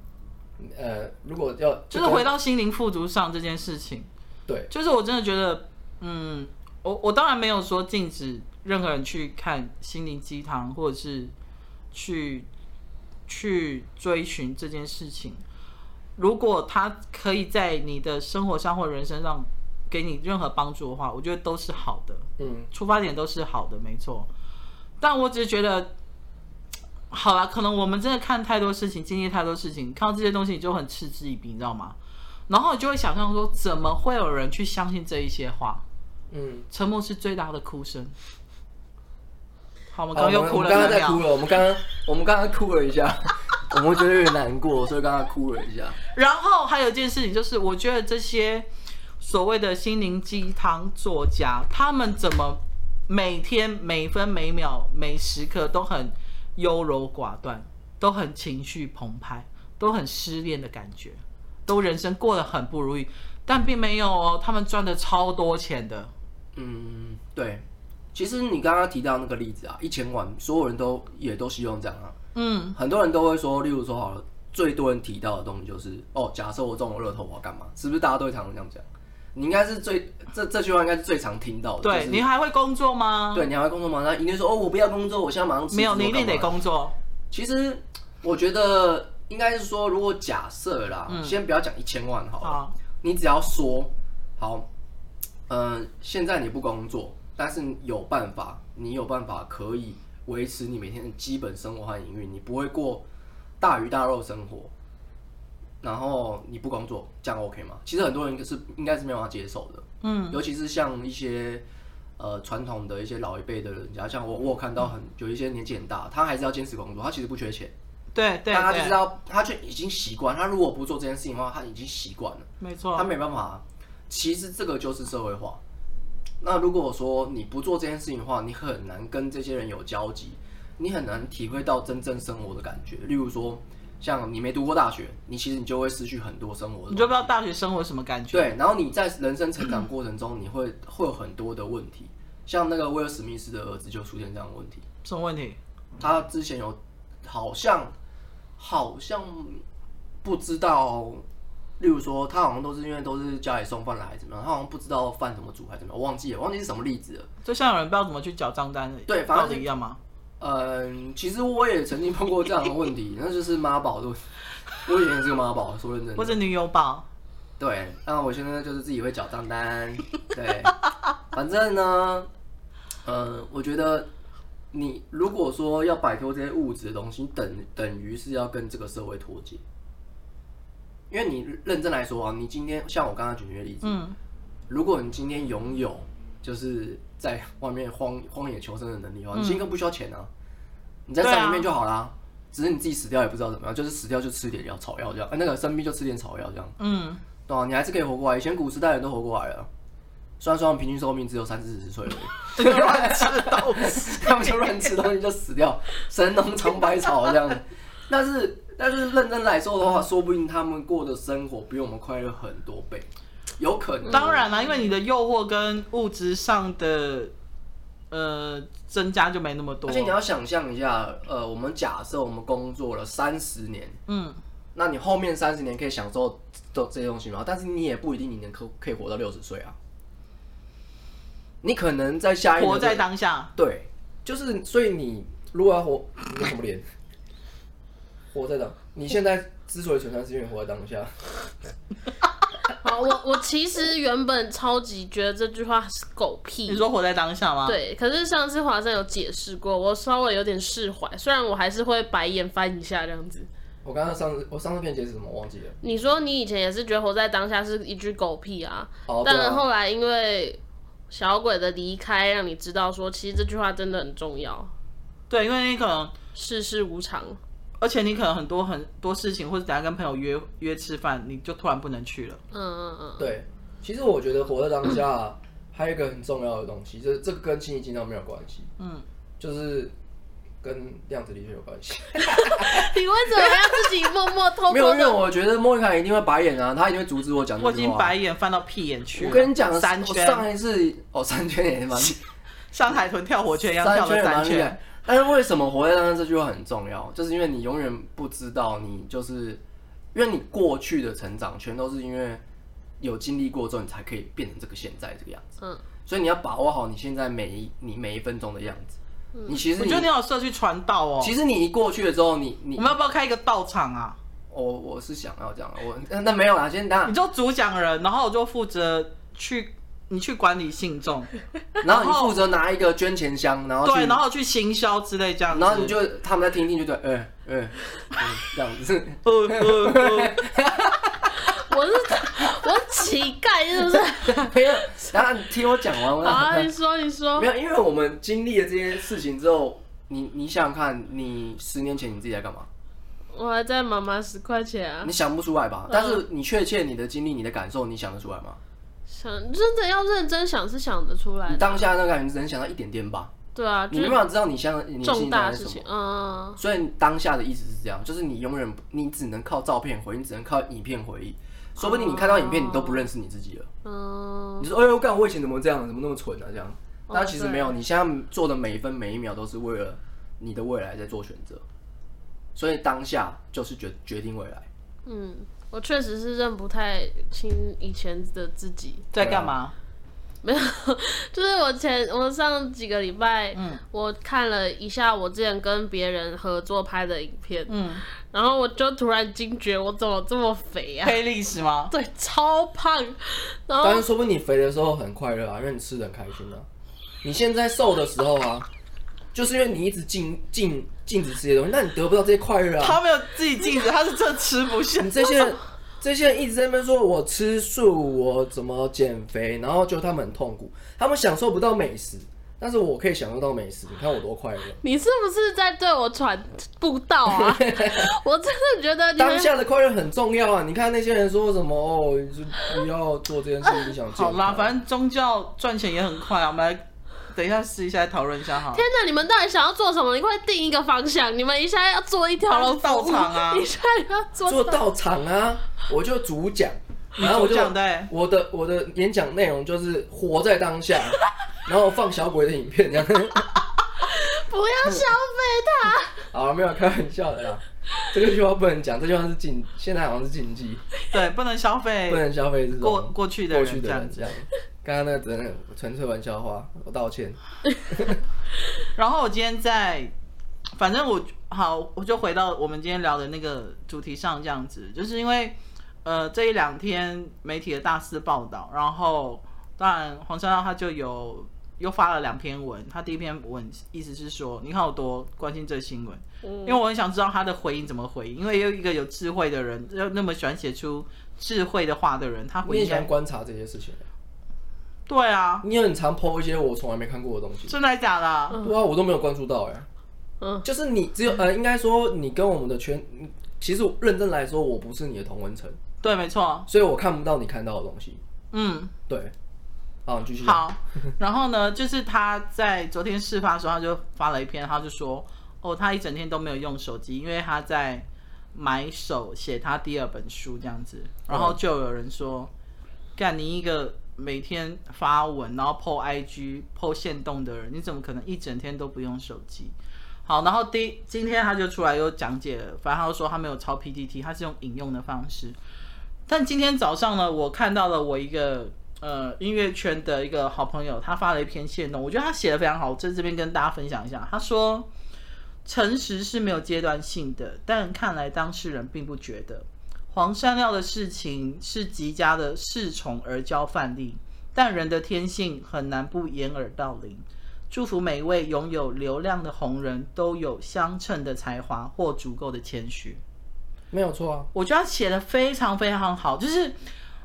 呃，如果要就是回到心灵富足上这件事情，对，就是我真的觉得，嗯，我我当然没有说禁止任何人去看心灵鸡汤，或者是去去追寻这件事情。如果他可以在你的生活上或人生上给你任何帮助的话，我觉得都是好的，嗯，出发点都是好的，没错。但我只是觉得。好了，可能我们真的看太多事情，经历太多事情，看到这些东西你就很嗤之以鼻，你知道吗？然后你就会想象说，怎么会有人去相信这一些话？嗯，沉默是最大的哭声。好，我们刚刚又哭了。刚刚在哭了。我们刚刚，我们刚刚哭了一下，[laughs] 我们觉得有点难过，所以刚刚哭了一下。然后还有一件事情就是，我觉得这些所谓的心灵鸡汤作家，他们怎么每天每分每秒每时刻都很。优柔寡断，都很情绪澎湃，都很失恋的感觉，都人生过得很不如意，但并没有哦，他们赚的超多钱的。嗯，对。其实你刚刚提到那个例子啊，一千万，所有人都也都希望这样啊。嗯，很多人都会说，例如说好了，最多人提到的东西就是，哦，假设我中了乐透，我要干嘛？是不是大家都会常常这样讲？你应该是最这这句话应该是最常听到的。对，就是、你还会工作吗？对，你还会工作吗？那一定说哦，我不要工作，我现在马上。没有，你一定得工作。其实我觉得应该是说，如果假设啦，嗯、先不要讲一千万好了，好，你只要说好，呃，现在你不工作，但是有办法，你有办法可以维持你每天的基本生活和营运，你不会过大鱼大肉生活，然后你不工作，这样 OK 吗？其实很多人是应该是没有办法接受的，嗯，尤其是像一些呃传统的一些老一辈的人家，像我我有看到很有一些年纪很大，他还是要坚持工作，他其实不缺钱。对对，但他就知道，他却已经习惯。他如果不做这件事情的话，他已经习惯了。没错，他没办法。其实这个就是社会化。那如果说你不做这件事情的话，你很难跟这些人有交集，你很难体会到真正生活的感觉。例如说，像你没读过大学，你其实你就会失去很多生活的。你就不知道大学生活什么感觉。对，然后你在人生成长过程中，你会会有很多的问题。像那个威尔史密斯的儿子就出现这样的问题。什么问题？他之前有好像。好像不知道，例如说，他好像都是因为都是家里送饭来还是怎么样，他好像不知道饭怎么煮还是怎么样，我忘记了，忘记是什么例子了。就像有人不知道怎么去缴账单的，对，反正一样吗？嗯，其实我也曾经碰过这样的问题，[laughs] 那就是妈宝，对，我以前也是个妈宝，说认真的。或者女友宝。对，那我现在就是自己会缴账单，对，反正呢，嗯，我觉得。你如果说要摆脱这些物质的东西，等等于是要跟这个社会脱节。因为你认真来说啊，你今天像我刚刚举的例子，嗯，如果你今天拥有就是在外面荒荒野求生的能力的话，你今天不需要钱啊，你在山里面就好啦。只是你自己死掉也不知道怎么样，就是死掉就吃点药草药这样，那个生病就吃点草药这样，嗯，对啊，你还是可以活过来。以前古时代人都活过来了。虽然说他们平均寿命只有三四十岁而已，[laughs] 乱吃东西，他们就乱吃东西就死掉，神农尝百草这样。子。[laughs] 但是，但是认真来说的话，说不定他们过的生活比我们快乐很多倍，有可能。当然啦，因为你的诱惑跟物质上的呃增加就没那么多。而且你要想象一下，呃，我们假设我们工作了三十年，嗯，那你后面三十年可以享受这这些东西吗？但是你也不一定你能可可以活到六十岁啊。你可能在下一年活在当下，对，就是所以你如果要活，你怎么连活在当？你现在之所以存在，是因为活在当下。[laughs] 好，我我其实原本超级觉得这句话是狗屁。你说活在当下吗？对，可是上次华生有解释过，我稍微有点释怀，虽然我还是会白眼翻一下这样子。我刚刚上次我上次跟你解释什么？我忘记了。你说你以前也是觉得活在当下是一句狗屁啊，哦、但后来因为。小鬼的离开，让你知道说，其实这句话真的很重要。对，因为你可能世事无常，而且你可能很多很多事情，或者等下跟朋友约约吃饭，你就突然不能去了。嗯嗯嗯。对，其实我觉得活在当下还有一个很重要的东西，就是这个跟心灵鸡汤没有关系。嗯，就是。跟量子力学有关系。[laughs] 你为什么要自己默默偷偷？没有，因为我觉得莫妮卡一定会白眼啊，他一定会阻止我讲这句话。我已经白眼翻到屁眼去了。我跟你讲，三圈。上一次哦，三圈也蛮像海豚跳火圈一样跳了三圈。但是为什么活在当下这句话很重要？就是因为你永远不知道，你就是因为你过去的成长全都是因为有经历过之后，你才可以变成这个现在这个样子。嗯。所以你要把握好你现在每一你每一分钟的样子。你其实你，我觉得你好适合去传道哦。其实你一过去了之后，你你我们要不要开一个道场啊？我我是想要这样，我那没有啦，先等下。你就主讲人，然后我就负责去，你去管理信众，[laughs] 然后你负责拿一个捐钱箱，然后对，然后去行销之类这样子，然后你就他们在听听就对，嗯嗯，这样子。[laughs] 我是我是乞丐，是不是？[laughs] 没有，然后你听我讲完。啊，你说你说。没有，因为我们经历了这些事情之后，你你想想看，你十年前你自己在干嘛？我还在妈妈十块钱啊。你想不出来吧？但是你确切你的经历、你的感受，你想得出来吗？想真的要认真想，是想得出来。你当下那个感觉只能想到一点点吧？对啊，你没办法知道你想你重大事情。嗯。所以当下的意思是这样，就是你永远你只能靠照片回忆，你只能靠影片回忆。说不定你看到影片，你都不认识你自己了。嗯，你说：“哎呦，干我以前怎么这样？怎么那么蠢啊？”这样，但其实没有，你现在做的每一分每一秒都是为了你的未来在做选择。所以当下就是决决定未来。嗯，我确实是认不太清以前的自己在干嘛。没有，就是我前我上几个礼拜，嗯，我看了一下我之前跟别人合作拍的影片，嗯，然后我就突然惊觉，我怎么这么肥啊？黑历史吗？对，超胖。然后，但是说不定你肥的时候很快乐啊，因为你吃的很开心啊。你现在瘦的时候啊，就是因为你一直禁禁禁止这些东西，那你得不到这些快乐啊。他没有自己禁止，他是真吃不下。你这些。这些人一直在那边说，我吃素，我怎么减肥，然后就他们很痛苦，他们享受不到美食，但是我可以享受到美食，你看我多快乐！你是不是在对我传布道啊？[laughs] 我真的觉得当下的快乐很重要啊！你看那些人说什么哦，就不要做这件事，你想 [laughs] 好啦，反正宗教赚钱也很快啊，我们来。等一下，试一下来讨论一下哈。天哪，你们到底想要做什么？你快定一个方向。你们一下要做一条龙道场啊，[laughs] 一下要做做道场啊。我就主讲，然后我就讲的我的我的演讲内容就是活在当下，[laughs] 然后放小鬼的影片这样。[laughs] 不要消费他。好，没有开玩笑的啦。这个句话不能讲，这句话是禁，现在好像是禁忌。对，不能消费，不能消费这种过过去的过去的人这样。刚刚那只能纯粹玩笑话，我道歉。[laughs] 然后我今天在，反正我好，我就回到我们今天聊的那个主题上，这样子，就是因为呃这一两天媒体的大肆报道，然后当然黄山料他就有。又发了两篇文，他第一篇文意思是说，你看我多关心这新闻，嗯，因为我很想知道他的回应怎么回应，因为有一个有智慧的人，又那么喜欢写出智慧的话的人，他回应。你也喜欢观察这些事情。对啊，你很常 po 一些我从来没看过的东西。真的假的？对啊，我都没有关注到哎。嗯，就是你只有呃，应该说你跟我们的圈，其实认真来说，我不是你的同温层。对，没错。所以我看不到你看到的东西。嗯，对。好，继续。好，然后呢，就是他在昨天事发的时候，他就发了一篇，他就说，哦，他一整天都没有用手机，因为他在买手写他第二本书这样子。然后就有人说，干、嗯、你一个每天发文，然后 po IG、po 线动的人，你怎么可能一整天都不用手机？好，然后第今天他就出来又讲解了，反正他就说他没有抄 PTT，他是用引用的方式。但今天早上呢，我看到了我一个。呃，音乐圈的一个好朋友，他发了一篇线动，我觉得他写的非常好，我在这边跟大家分享一下。他说：“诚实是没有阶段性的，但看来当事人并不觉得。黄山料的事情是极佳的恃宠而骄范例，但人的天性很难不掩耳盗铃。祝福每一位拥有流量的红人都有相称的才华或足够的谦虚。”没有错啊，我觉得他写的非常非常好，就是。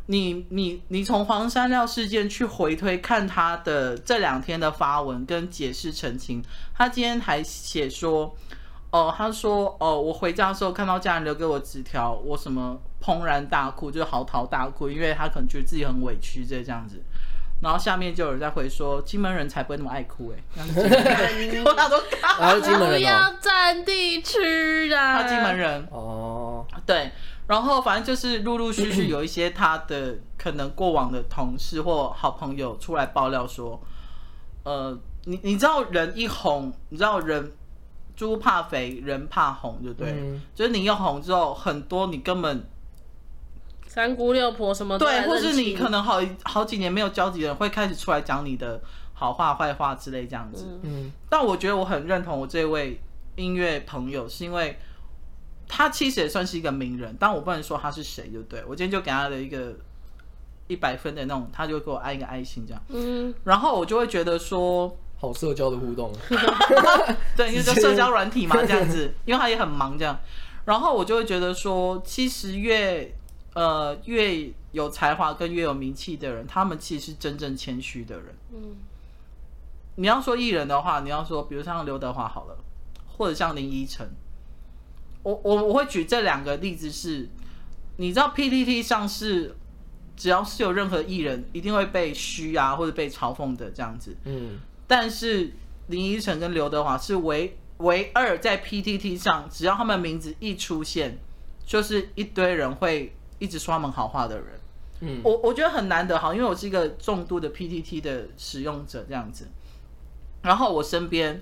你你你从黄山料事件去回推看他的这两天的发文跟解释澄清，他今天还写说，哦、呃，他说，哦、呃，我回家的时候看到家人留给我纸条，我什么怦然大哭，就是嚎啕大哭，因为他可能觉得自己很委屈这这样子，然后下面就有人在回说，金门人才不会那么爱哭哎，我哪都他是金门人、哦、[laughs] 不要占地区啊，他金门人哦，对。然后反正就是陆陆续续有一些他的可能过往的同事或好朋友出来爆料说，呃，你你知道人一红，你知道人猪怕肥，人怕红，对不对？嗯、就是你一红之后，很多你根本三姑六婆什么对，或是你可能好好几年没有交集的人会开始出来讲你的好话坏话之类这样子。嗯，但我觉得我很认同我这位音乐朋友，是因为。他其实也算是一个名人，但我不能说他是谁，就对，我今天就给他的一个一百分的那种，他就给我按一个爱心这样。嗯，然后我就会觉得说，好社交的互动，[laughs] 对，因为就社交软体嘛，这样子，因为他也很忙这样。然后我就会觉得说，其实越呃越有才华跟越有名气的人，他们其实是真正谦虚的人。嗯，你要说艺人的话，你要说，比如像刘德华好了，或者像林依晨。我我我会举这两个例子是，你知道 PTT 上是只要是有任何艺人，一定会被嘘啊或者被嘲讽的这样子。嗯。但是林依晨跟刘德华是唯唯二在 PTT 上，只要他们名字一出现，就是一堆人会一直说他们好话的人。嗯。我我觉得很难得哈，因为我是一个重度的 PTT 的使用者这样子。然后我身边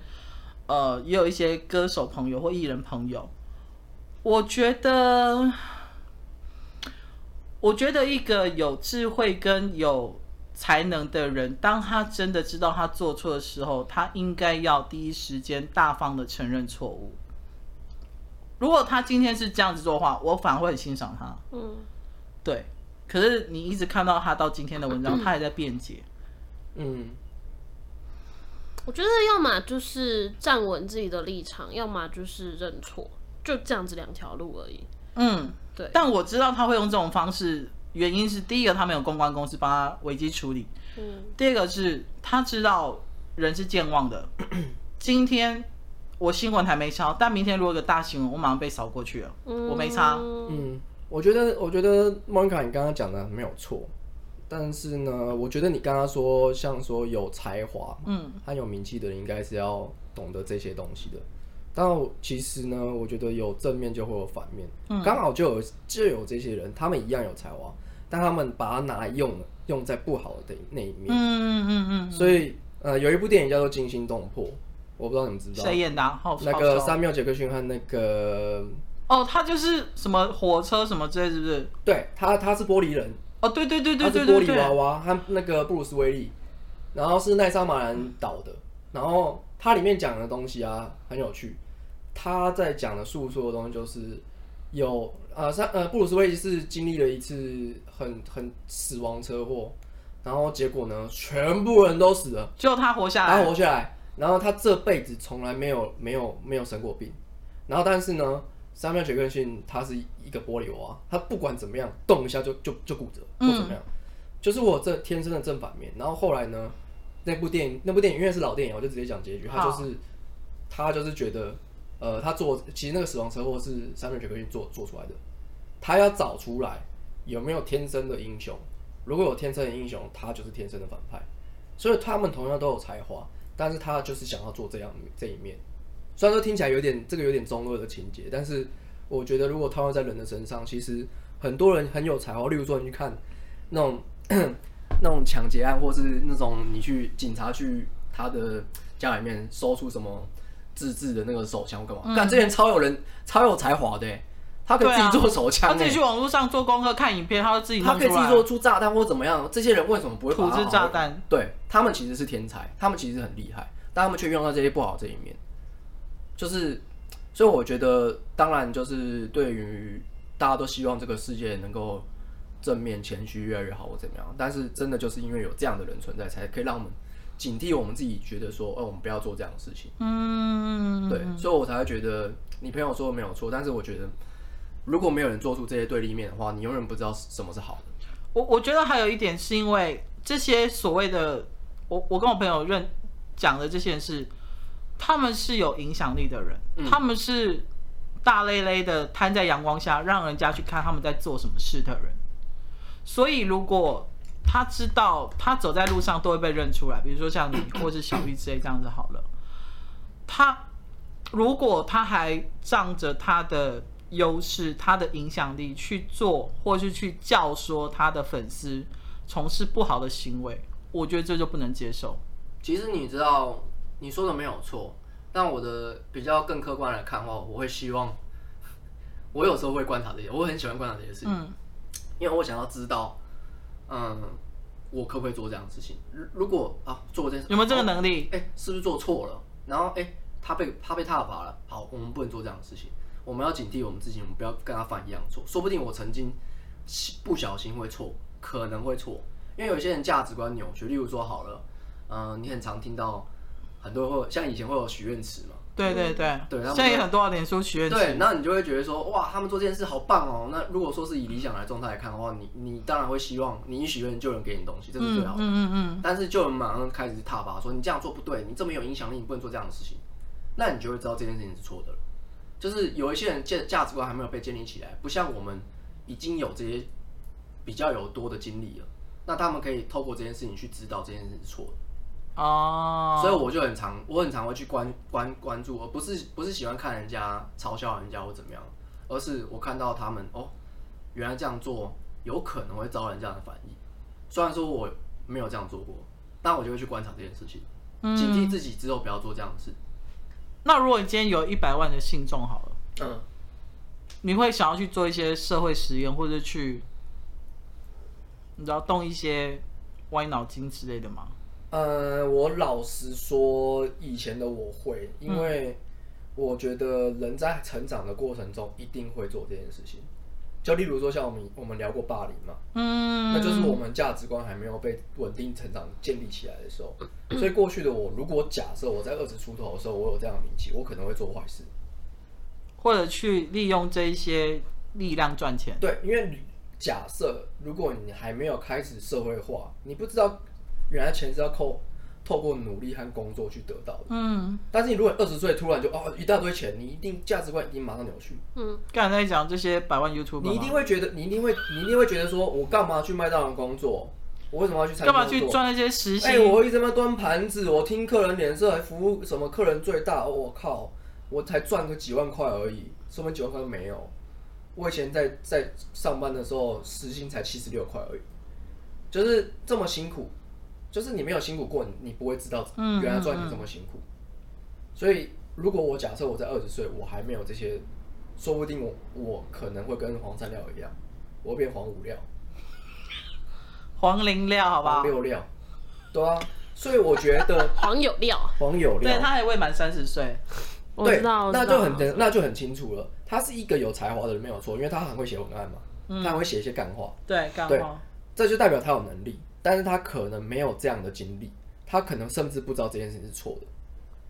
呃也有一些歌手朋友或艺人朋友。我觉得，我觉得一个有智慧跟有才能的人，当他真的知道他做错的时候，他应该要第一时间大方的承认错误。如果他今天是这样子做的话，我反而会很欣赏他。嗯，对。可是你一直看到他到今天的文章，[clears throat] 他还在辩解。嗯，我觉得要么就是站稳自己的立场，要么就是认错，就这样子两条路而已。嗯，对。但我知道他会用这种方式，原因是第一个他没有公关公司帮他危机处理。嗯。第二个是他知道人是健忘的。[clears throat] 今天我新闻还没抄，但明天如果有个大新闻，我马上被扫过去了。嗯。我没差。嗯。我觉得，我觉得莫妮卡，你刚刚讲的没有错，但是呢，我觉得你刚刚说像说有才华，嗯，很有名气的人，应该是要懂得这些东西的。但其实呢，我觉得有正面就会有反面，嗯，刚好就有就有这些人，他们一样有才华，但他们把它拿来用了，用在不好的那一面，嗯嗯嗯嗯。所以，呃，有一部电影叫做《惊心动魄》，我不知道你们知道谁演的？好，那个三缪杰克逊和那个。哦，他就是什么火车什么之类，是不是？对，他他是玻璃人。哦，对对对对对，他是玻璃娃娃，他那个布鲁斯威利，然后是奈莎马兰导的，然后他里面讲的东西啊很有趣。他在讲的诉说的东西就是有呃，三呃布鲁斯威利是经历了一次很很死亡车祸，然后结果呢，全部人都死了，就他活下来，他活下来，然后他这辈子从来没有没有没有生过病，然后但是呢。三秒杰克逊他是一个玻璃娃，他不管怎么样动一下就就就骨折或怎么样，嗯、就是我这天生的正反面。然后后来呢，那部电影那部电影因为是老电影，我就直接讲结局。他就是他就是觉得，呃，他做其实那个死亡车祸是萨缪杰克逊做做出来的。他要找出来有没有天生的英雄，如果有天生的英雄，他就是天生的反派。所以他们同样都有才华，但是他就是想要做这样这一面。虽然说听起来有点这个有点中二的情节，但是我觉得如果套用在人的身上，其实很多人很有才华。例如说，你去看那种那种抢劫案，或是那种你去警察去他的家里面搜出什么自制的那个手枪干嘛？干、嗯、这人超有人超有才华的，他可以自己做手枪、啊，他自己去网络上做功课看影片，他就自己他可以自己做出炸弹或怎么样？这些人为什么不会土制炸弹？对，他们其实是天才，他们其实很厉害，但他们却用到这些不好这一面。就是，所以我觉得，当然就是对于大家都希望这个世界能够正面、谦虚越来越好，或怎么样。但是真的就是因为有这样的人存在，才可以让我们警惕我们自己，觉得说，哦，我们不要做这样的事情。嗯，对，所以我才会觉得你朋友说的没有错。但是我觉得，如果没有人做出这些对立面的话，你永远不知道什么是好的。我我觉得还有一点是因为这些所谓的，我我跟我朋友认讲的这些人是。他们是有影响力的人，嗯、他们是大累累的摊在阳光下，让人家去看他们在做什么事的人。所以，如果他知道他走在路上都会被认出来，比如说像你或是小玉之类这样子好了，他如果他还仗着他的优势、他的影响力去做，或是去教唆他的粉丝从事不好的行为，我觉得这就不能接受。其实你知道。你说的没有错，但我的比较更客观来看的话，我会希望，[laughs] 我有时候会观察这些，我很喜欢观察这些事情，嗯，因为我想要知道，嗯，我可不可以做这样的事情？如果啊，做这件事有没有这个能力？哎、欸，是不是做错了？然后哎、欸，他被他被踏伐了，好，我们不能做这样的事情，我们要警惕我们自己，我们不要跟他犯一样错。说不定我曾经不小心会错，可能会错，因为有些人价值观扭曲，例如说好了，嗯，你很常听到。很多会像以前会有许愿池嘛？对对对，对，现在也很多脸书许愿池。对，那你就会觉得说，哇，他们做这件事好棒哦。那如果说是以理想来状态来看的话，你你当然会希望你一许愿就有人给你东西，这是最好的。嗯嗯嗯。嗯，但是就有人马上开始踏伐说，你这样做不对，你这么有影响力，你不能做这样的事情。那你就会知道这件事情是错的了。就是有一些人价价值观还没有被建立起来，不像我们已经有这些比较有多的经历了，那他们可以透过这件事情去知道这件事情是错的。哦，oh. 所以我就很常，我很常会去关关关注，而不是不是喜欢看人家嘲笑人家或怎么样，而是我看到他们哦，原来这样做有可能会招人这样的反应。虽然说我没有这样做过，但我就会去观察这件事情，警惕自己之后不要做这样的事。那如果你今天有一百万的信众好了，嗯，你会想要去做一些社会实验，或者去，你知道动一些。歪脑筋之类的吗？呃，我老实说，以前的我会，因为我觉得人在成长的过程中一定会做这件事情。就例如说，像我们我们聊过霸凌嘛，嗯，那就是我们价值观还没有被稳定成长建立起来的时候。[clears throat] 所以过去的我，如果假设我在二十出头的时候，我有这样的名气，我可能会做坏事，或者去利用这一些力量赚钱。对，因为假设如果你还没有开始社会化，你不知道。原来钱是要靠透过努力和工作去得到的。嗯，但是你如果二十岁突然就哦一大堆钱，你一定价值观一定马上扭曲。嗯，刚才在讲这些百万 YouTube，你一定会觉得，你一定会，你一定会觉得说，我干嘛去麦当劳工作？我为什么要去参加？干嘛去赚那些实习？哎、欸，我一直在端盘子，我听客人脸色，还服务什么客人最大？我、哦、靠，我才赚个几万块而已，说明几万块都没有。我以前在在上班的时候，时薪才七十六块而已，就是这么辛苦。就是你没有辛苦过，你不会知道原来赚钱这么辛苦。所以，如果我假设我在二十岁，我还没有这些，说不定我我可能会跟黄三料一样，我会变黄五料、黄零料，好不好？黄六料，对啊。所以我觉得 [laughs] 黄有料，黄有料，对，他还未满三十岁，对，那就很那就很清楚了。他是一个有才华的人，没有错，因为他很会写文案嘛，他很会写一些干话，对，干话，这就代表他有能力。但是他可能没有这样的经历，他可能甚至不知道这件事情是错的。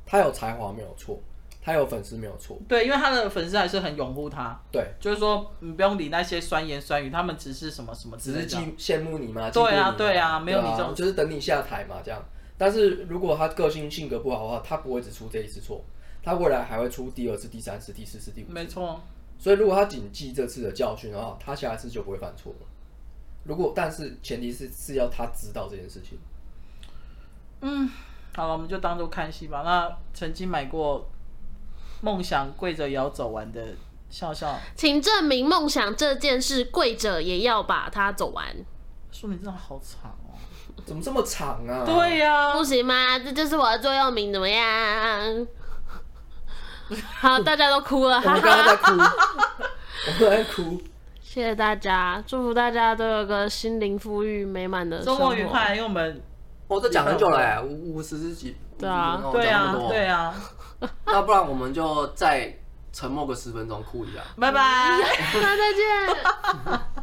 他有才华没有错，他有粉丝没有错。对，因为他的粉丝还是很拥护他。对，就是说你不用理那些酸言酸语，他们只是什么什么，只是羡羡慕你嘛。对啊，对啊，没有你这种，就是等你下台嘛，这样。但是如果他个性性格不好的话，他不会只出这一次错，他未来还会出第二次、第三次、第四次、第五次。没错。所以如果他谨记这次的教训的话，他下一次就不会犯错了。如果，但是前提是是要他知道这件事情。嗯，好了，我们就当做看戏吧。那曾经买过梦想跪着也要走完的笑笑，请证明梦想这件事跪着也要把它走完。说明真的好长哦，怎么这么长啊？对呀、啊，不行吗？这就是我的座右铭，怎么样？[laughs] 好，大家都哭了，我们刚刚在哭，[laughs] 我们在哭。谢谢大家，祝福大家都有个心灵富裕、美满的生活。周末愉快，因为我们我都讲很久了，哎，五五十几，对啊，对啊，对啊。那不然我们就再沉默个十分钟，哭一下。拜拜，[laughs] 那再见。[laughs]